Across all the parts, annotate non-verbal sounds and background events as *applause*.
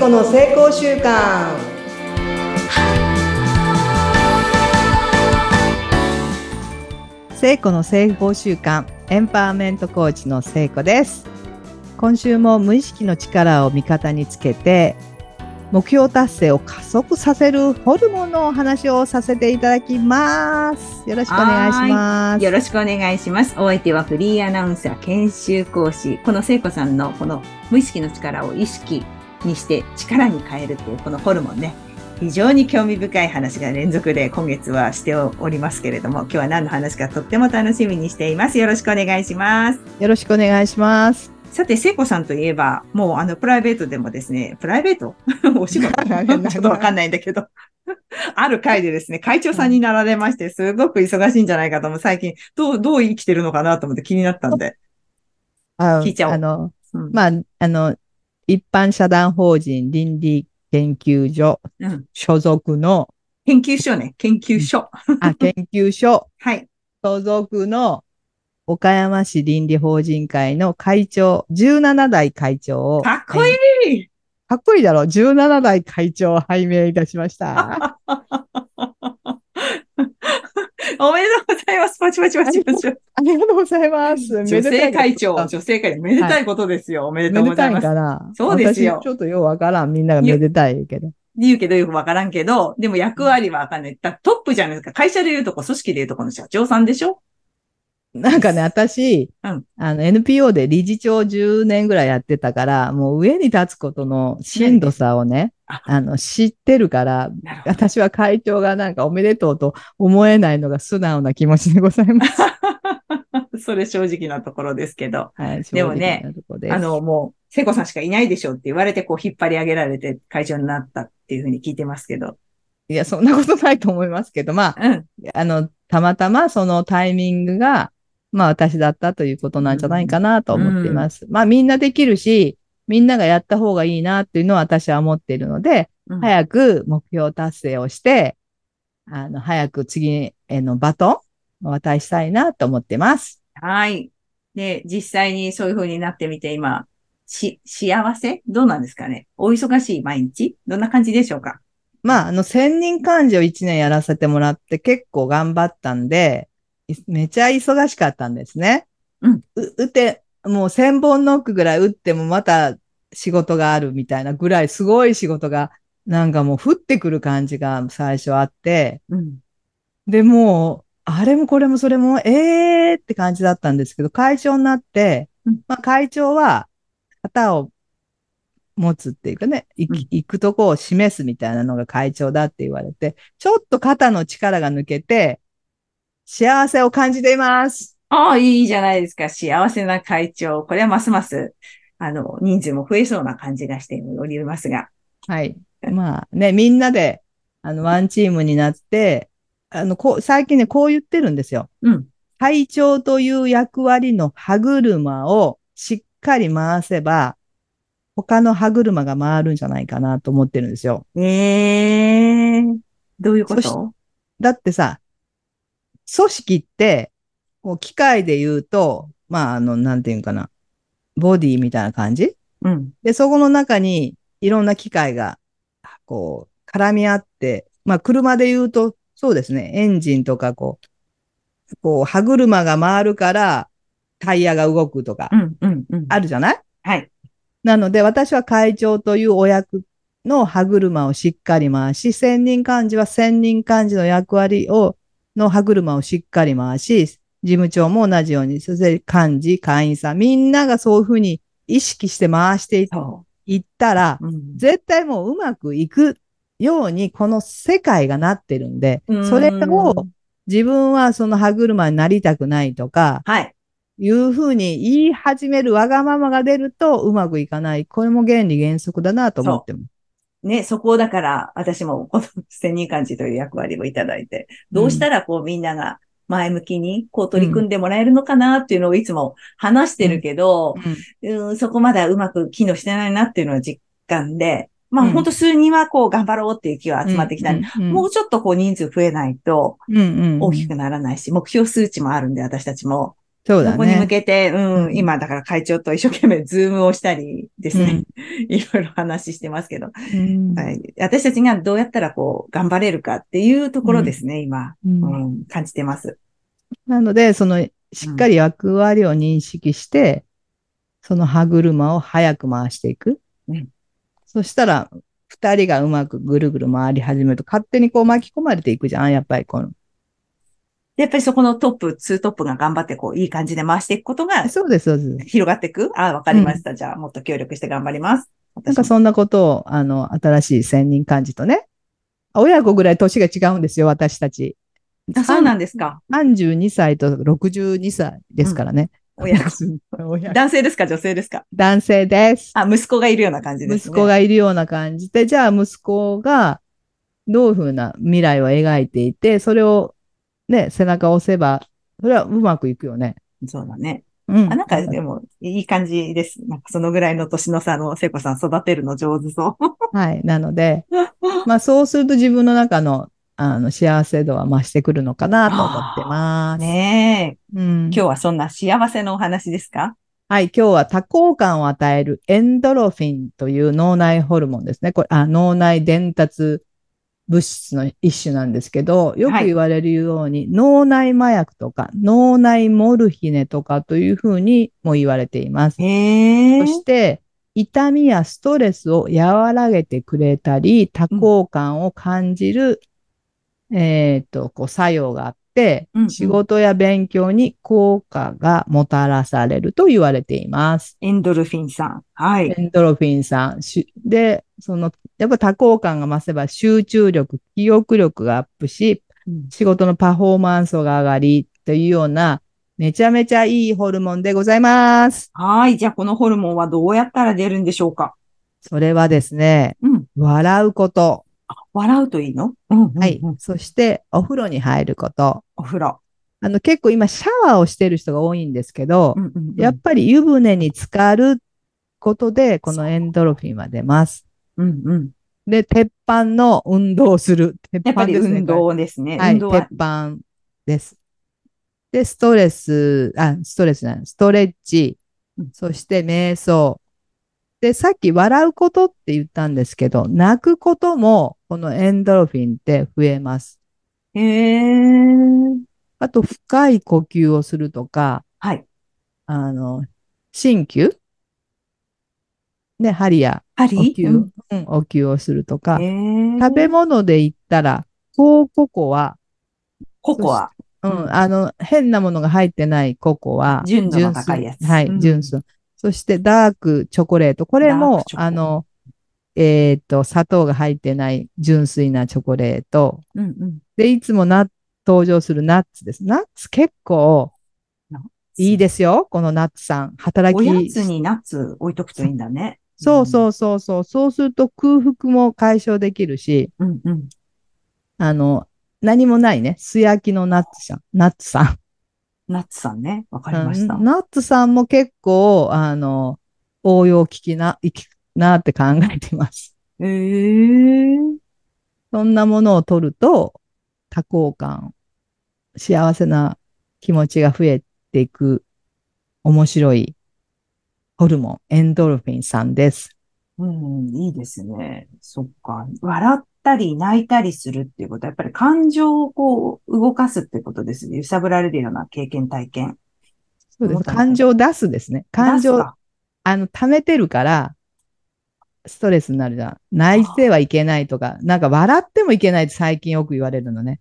子の成功習慣聖子の成功習慣エンパワーメントコーチの聖子です。今週も無意識の力を味方につけて目標達成を加速させるホルモンのお話をさせていただきます。よろしくお願いします。よろしくお願いします。お相手はフリーアナウンサー研修講師この聖子さんのこの無意識の力を意識にして力に変えるっていうこのホルモンね非常に興味深い話が連続で今月はしておりますけれども、今日は何の話かとっても楽しみにしています。よろしくお願いします。よろしくお願いします。さて、聖子さんといえば、もうあの、プライベートでもですね、プライベート？*laughs* お仕事？ちょっとわかんないんだけど *laughs* ある回でですね、会長さんになられまして、すごく忙しいんじゃないかと思う。最近、どう、どう生きてるのかなと思って気になったんで。あ聞いちゃおう。あの、うん、まあ、あの、一般社団法人倫理研究所、所属の、研究所ね、研究所。あ、研究所。*laughs* はい。所属の岡山市倫理法人会の会長、17代会長を。かっこいいかっこいいだろ !17 代会長を拝命いたしました。*laughs* おめでとうございます。パチパチパチパチ。ありがとうございます。女性会長、女性会長、めでたいことですよ。はい、おめでとうございます。めでたいかなそうですよ。ちょっとようわからん。みんながめでたいけど。言うけどよくわからんけど、でも役割はわかんない。トップじゃないですか。会社で言うとこ、組織で言うとこの社長さんでしょ？なんかね、私、うん、あの、NPO で理事長10年ぐらいやってたから、もう上に立つことのしんどさをね、あの、知ってるから、私は会長がなんかおめでとうと思えないのが素直な気持ちでございます。*laughs* それ正直なところですけど。はい、でもね、あの、もう、聖子さんしかいないでしょって言われて、こう、引っ張り上げられて会長になったっていうふうに聞いてますけど。いや、そんなことないと思いますけど、まあ、うん、あの、たまたまそのタイミングが、まあ私だったということなんじゃないかなと思っています。うん、まあみんなできるし、みんながやった方がいいなっていうのは私は思っているので、うん、早く目標達成をして、あの、早く次へのバトンを渡したいなと思ってます。はい。で、実際にそういう風になってみて今、し、幸せ？どうなんですかね？お忙しい毎日？どんな感じでしょうか？まあ、あの、千人漢字を一年やらせてもらって結構頑張ったんで、めちゃ忙しかったんですね。うん。打て、もう千本ノックぐらい打ってもまた仕事があるみたいなぐらいすごい仕事がなんかもう降ってくる感じが最初あって、うん、で、もう、あれもこれもそれも、ええーって感じだったんですけど、会長になって、うん、まあ会長は肩を持つっていうかね、行行くとこを示すみたいなのが会長だって言われて、ちょっと肩の力が抜けて、幸せを感じています。ああ、いいじゃないですか。幸せな会長。これはますます、あの、人数も増えそうな感じがしておりますが。はい。まあね、みんなで、あの、ワンチームになって、あの、こう、最近ね、こう言ってるんですよ。うん。会長という役割の歯車をしっかり回せば、他の歯車が回るんじゃないかなと思ってるんですよ。ええー、どういうこと？だってさ、組織って、こう機械で言うと、まあ、あの、なんていうかな、ボディみたいな感じ？うん。で、そこの中にいろんな機械が、こう、絡み合って、まあ、車で言うと、そうですね、エンジンとか、こう、こう、歯車が回るから、タイヤが動くとか、あるじゃない、はい。なので、私は会長というお役の歯車をしっかり回し、千人幹事は千人幹事の役割をの歯車をしっかり回し、事務長も同じように、そして幹事、会員さん、みんながそういうふうに意識して回していったら、うん、絶対もううまくいくように、この世界がなってるんで、それを自分はその歯車になりたくないとか、はい。いうふうに言い始めるわがままが出るとうまくいかない。これも原理原則だなと思ってます。ね、そこをだから、私もこの *laughs* 千人幹事という役割をいただいて、どうしたらこうみんなが前向きにこう取り組ん。でもらえるのかなっていうのをいつも話してるけど、うん。うん、そこまでうまく機能してないなっていうのは実感で、まあ、ほん。と数人はこう頑張ろうっていう気は集まってきた、もうちょっとこう人数増えないと大きくならないし、目標数値もあるんで私たちも。そうだね。そこに向けて、うん、うん今だから会長と一生懸命ズームをしたりですね。*laughs* いろいろ話してますけど、うんはい。私たちがどうやったらこう、頑張れるかっていうところですね、今、うんうん、感じてます。なので、その、しっかり役割を認識して、その歯車を早く回していく。うんそしたら、二人がうまくぐるぐる回り始めると、勝手にこう巻き込まれていくじゃん、やっぱりこの。でやっぱりそこのトップ、ツートップが頑張ってこう、いい感じで回していくことがそうです、そうです。広がっていく？あ、わかりました。じゃあ、もっと協力して頑張ります。なんかそんなことを、あの、新しい専任幹事とね、親子ぐらい年が違うんですよ、私たち。あそうなんですか。32歳と62歳ですからね。親子。親子男性ですか女性ですか？男性です。あ、息子がいるような感じですね。息子がいるような感じで、じゃあ息子がどういうふうな未来を描いていて、それをね、背中を押せば、それはうまくいくよね。そうだね。うん。あ、なんかでも、いい感じです。なんかそのぐらいの年の差の聖子さん育てるの上手そう。はい。なので、*laughs* まあそうすると自分の中の、あの、幸せ度は増してくるのかなと思ってます。ねえ。うん。今日はそんな幸せのお話ですか？はい。今日は多幸感を与えるエンドロフィンという脳内ホルモンですね。これ、あ、脳内伝達物質の一種なんですけど、よくはい。言われるように、脳内麻薬とか、脳内モルヒネとかというふうにも言われています。そして、痛みやストレスを和らげてくれたり、多幸感を感じる、えっと、こう、作用があっ仕事や勉強に効果がもたらされると言われています。エンドルフィンさん。はい。エンドロフィンさん。しで、その、やっぱ多幸感が増せば集中力、記憶力がアップし、うん仕事のパフォーマンスが上がり、というような、めちゃめちゃいいホルモンでございます。はい。じゃあ、このホルモンはどうやったら出るんでしょうか？それはですね、うん。笑うこと。笑うといいの？うんうんうん。はい。そして、お風呂に入ること。お風呂。あの、結構今、シャワーをしてる人が多いんですけど、うんうんうんやっぱり湯船に浸かることで、このエンドロフィンは出ます。うんうん。で、鉄板の運動をする。鉄板ですね。運動ですね。はい、は鉄板です。で、ストレス、あ、ストレスじゃない、ストレッチうん、そして瞑想。で、さっき笑うことって言ったんですけど、泣くことも、このエンドロフィンって増えます。へえ。あと、深い呼吸をするとか、はい。あの、鍼灸ね、針やお針灸、うんうん、お灸をするとか。食べ物で言ったら、高ココア、ココア。うん、うんあの、変なものが入ってないココア。純度の高いやつはい、うん純粋。そして、ダークチョコレート。これもあの、えっと、砂糖が入ってない純粋なチョコレート。うんうん。で、いつもな、登場するナッツです。ナッツ結構いいですよ。このナッツさん。働おやき。つにナッツ置いとくといいんだね。そうそうそうそう。そうすると空腹も解消できるし、うんうん。あの、何もないね。素焼きのナッツさん。ナッツさん。ナッツさんね。わかりました。うんナッツさんも結構、あの、応用聞きな、いきなって考えています。へえ。そんなものを取ると、多幸感、幸せな気持ちが増えていく、面白いホルモン、エンドルフィンさんです。うん、いいですね。そっか。笑ったり泣いたりするっていうことは、やっぱり感情をこう動かすってことですね。揺さぶられるような経験、体験。そうです。感情を出すですね。感情、あの、溜めてるから、ストレスになるじゃん。泣いてはいけないとか、なんか笑ってもいけないって最近よく言われるのね。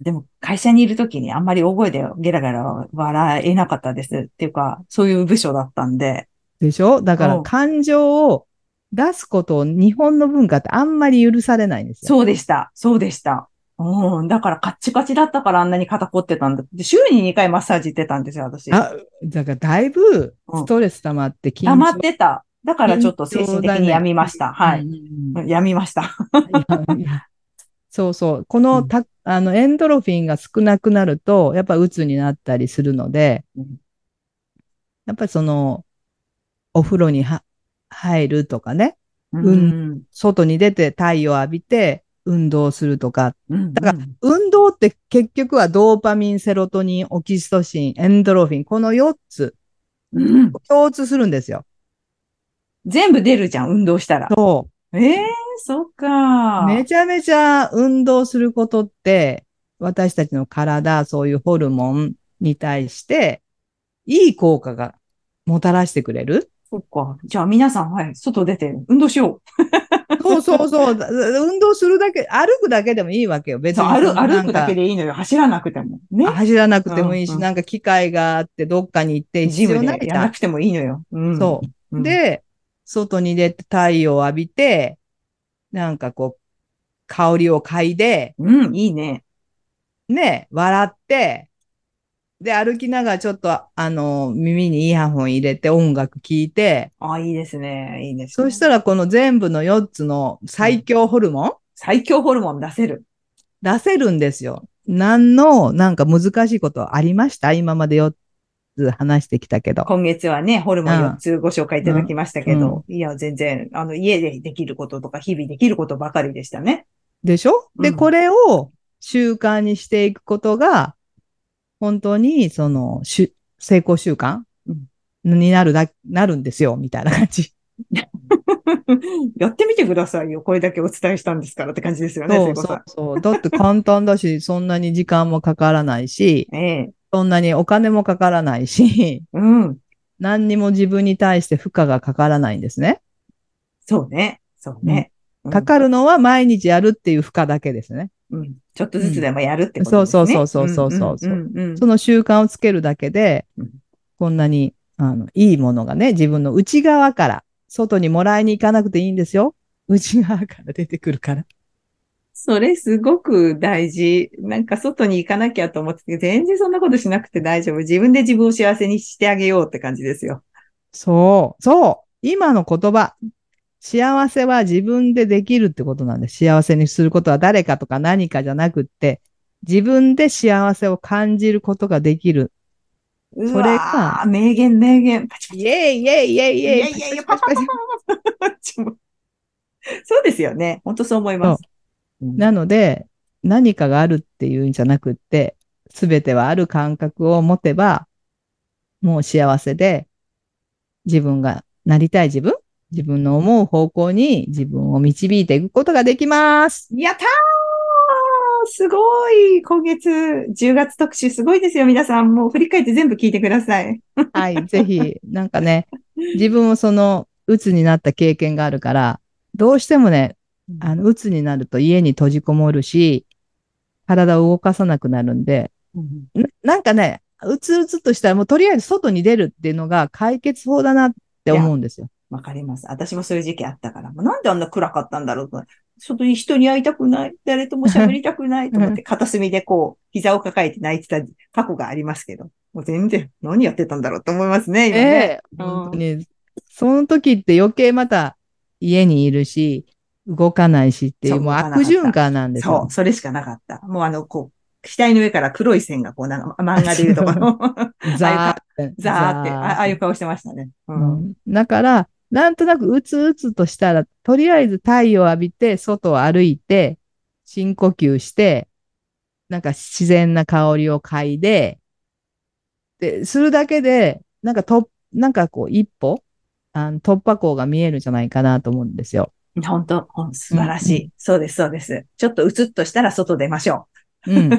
でも、会社にいるときにあんまり大声でゲラゲラ笑えなかったです。っていうか、そういう部署だったんで。でしょ？だかうんら感情を出すことを日本の文化ってあんまり許されないんですよ。そうでした。そうでした。うん。だからカッチカチだったからあんなに肩凝ってたんだ。で、週に2回マッサージ行ってたんですよ、私。あ、だからだいぶストレス溜まって緊張溜まってた。だからちょっと精神的に病みました。はい。うんうんうん病みました。そうそう。このた、あの、エンドロフィンが少なくなると、やっぱ鬱になったりするので、うんやっぱりその、お風呂には入るとかね、うんん。外に出て太陽を浴びて、運動するとか。うんだから、運動って結局はドーパミン、セロトニン、オキシトシン、エンドロフィン、この4つうん共通するんですよ。全部出るじゃん、運動したら。そええそっかう。。めちゃめちゃ運動することって、私たちの体、そういうホルモンに対して、いい効果がもたらしてくれる。そっか。じゃあ皆さん、はい、外出て運動しよそうそうそう。*laughs* だ運動するだけ、歩くだけでもいいわけよ。う。別に歩くだけでいいのよ。走らなくても。ね。走らなくてもいいし、うんうんなんか機会があってどっかに行って必ジム。でやらなんくてもいいのよ。うん。そう。うん、で、外に出て太陽を浴びて、なんかこう、香りを嗅いで、うん、いいね。ね、笑って、で、歩きながらちょっと、あの、耳にイヤホン入れて音楽聴いて、あ、いいですね。いいです、ね。そしたらこの全部の4つの最強ホルモン、最強ホルモン出せる。出せるんですよ。何の、なんか難しいことありました？今まで4つ話してきたけど。今月はね、ホルモンうん4つご紹介いただきましたけど、いや、全然、あの、家でできることとか、日々できることばかりでしたね。でしょ？で、うんこれを習慣にしていくことが、本当に、その、しゅ成功習慣？うんになるだ、なるんですよ、みたいな感じ。*laughs* やってみてくださいよ。これだけお伝えしたんですからって感じですよね、そうそうそう。だって簡単だし、*laughs* そんなに時間もかからないし、ん。ええそんなにお金もかからないし、うん。何にも自分に対して負荷がかからないんですね。そうね。そうね。うんかかるのは毎日やるっていう負荷だけですね。うん。ちょっとずつでもやるってことですね。そうそうそうそうそうそうその習慣をつけるだけでうん、こんなに、あの、いいものがね、自分の内側から、外にもらいに行かなくていいんですよ。内側から出てくるから。それすごく大事。なんか外に行かなきゃと思ってて、全然そんなことしなくて大丈夫。自分で自分を幸せにしてあげようって感じですよ。そう、そう。今の言葉。幸せは自分でできるってことなんです。幸せにすることは誰かとか何かじゃなくって、自分で幸せを感じることができる。そそれが名言、名言。パチパチイェイイェイイェイイェイいやいやいや、パパパそうですよね。本当そう思います。うんなので、何かがあるっていうんじゃなくって、すべてはある感覚を持てば、もう幸せで、自分がなりたい自分、自分の思う方向に自分を導いていくことができます。やったーすごい今月、10月特集すごいですよ、皆さん。もう振り返って全部聞いてください。はい、ぜひ、なんかね、自分もその、鬱になった経験があるから、どうしてもね、あの、鬱になると家に閉じこもるし、体を動かさなくなるんで、うんななんかね、うつうつとしたらもうとりあえず外に出るっていうのが解決法だなって思うんですよ。わかります。私もそういう時期あったから、もうなんであんな暗かったんだろうと。外に人に会いたくない。誰とも喋りたくない *laughs* と思って、片隅でこう、膝を抱えて泣いてた過去がありますけど。もう全然、何やってたんだろうと思いますね、今ね。ええうん本当に。その時って余計また家にいるし、動かないしっていう、もうそう悪循環なんですよそう、。それしかなかった。もうあの、こう、額の上から黒い線がこう、なんか漫画でいうとこの、*laughs* *laughs* ザーって。ザーって、あああいう顔してましたね。う。うんんだから、なんとなくうつうつとしたら、とりあえず太陽を浴びて、外を歩いて、深呼吸して、なんか自然な香りを嗅いで、で、するだけで、なんかと、なんかこう一歩、あの突破口が見えるんじゃないかなと思うんですよ。本当素晴らしい、そうです、そうです。ちょっとうつっとしたら外出ましょうん。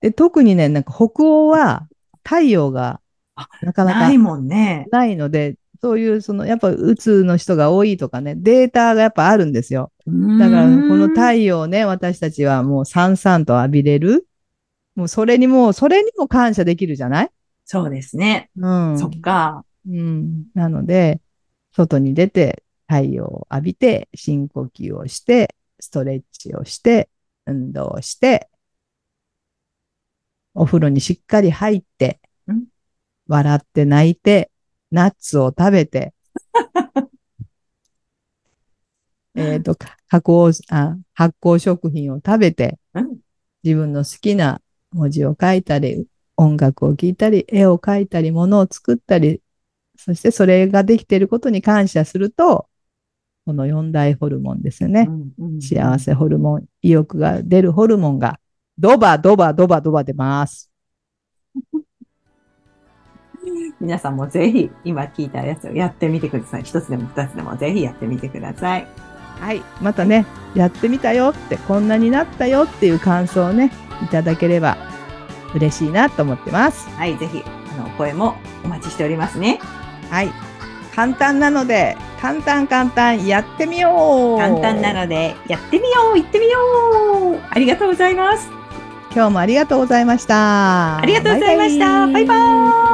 で、特にね、なんか北欧は太陽があなかう。なかないもんね。ないので、そういう、その、やっぱ、うつの人が多いとかね、データがやっぱあるんですよ。だから、この太太陽をね、私たちはもうさんさんと浴びれる。もうそれにも、それにも感謝できるじゃない？そうですね。うん。そっか。うん。なので、外に出て、太陽を浴びて、深呼吸をして、ストレッチをして、運動をして、お風呂にしっかり入ってうん、笑って泣いて、ナッツを食べて、*laughs* えっと、か加工あ、発酵食品を食べて、うん自分の好きな文字を書いたり、音楽を聴いたり、絵を描いたり、物を作ったり、そしてそれができていることに感謝すると、この四大ホルモンですよね。うんうん幸せホルモン、意欲が出るホルモンが、ドバドバドバドバ出ます。皆さんもぜひ今聞いたやつをやってみてください。一つでも二つでもぜひやってみてください。はい。またね、やってみたよって、こんなになったよっていう感想をね、いただければ嬉しいなと思ってます。はい、ぜひ、あの、声もお待ちしておりますね。はい。簡単なので、簡単簡単やってみよう簡単なので、やってみよう行ってみようありがとうございます。今日もありがとうございました。ありがとうございました。バイバイーイ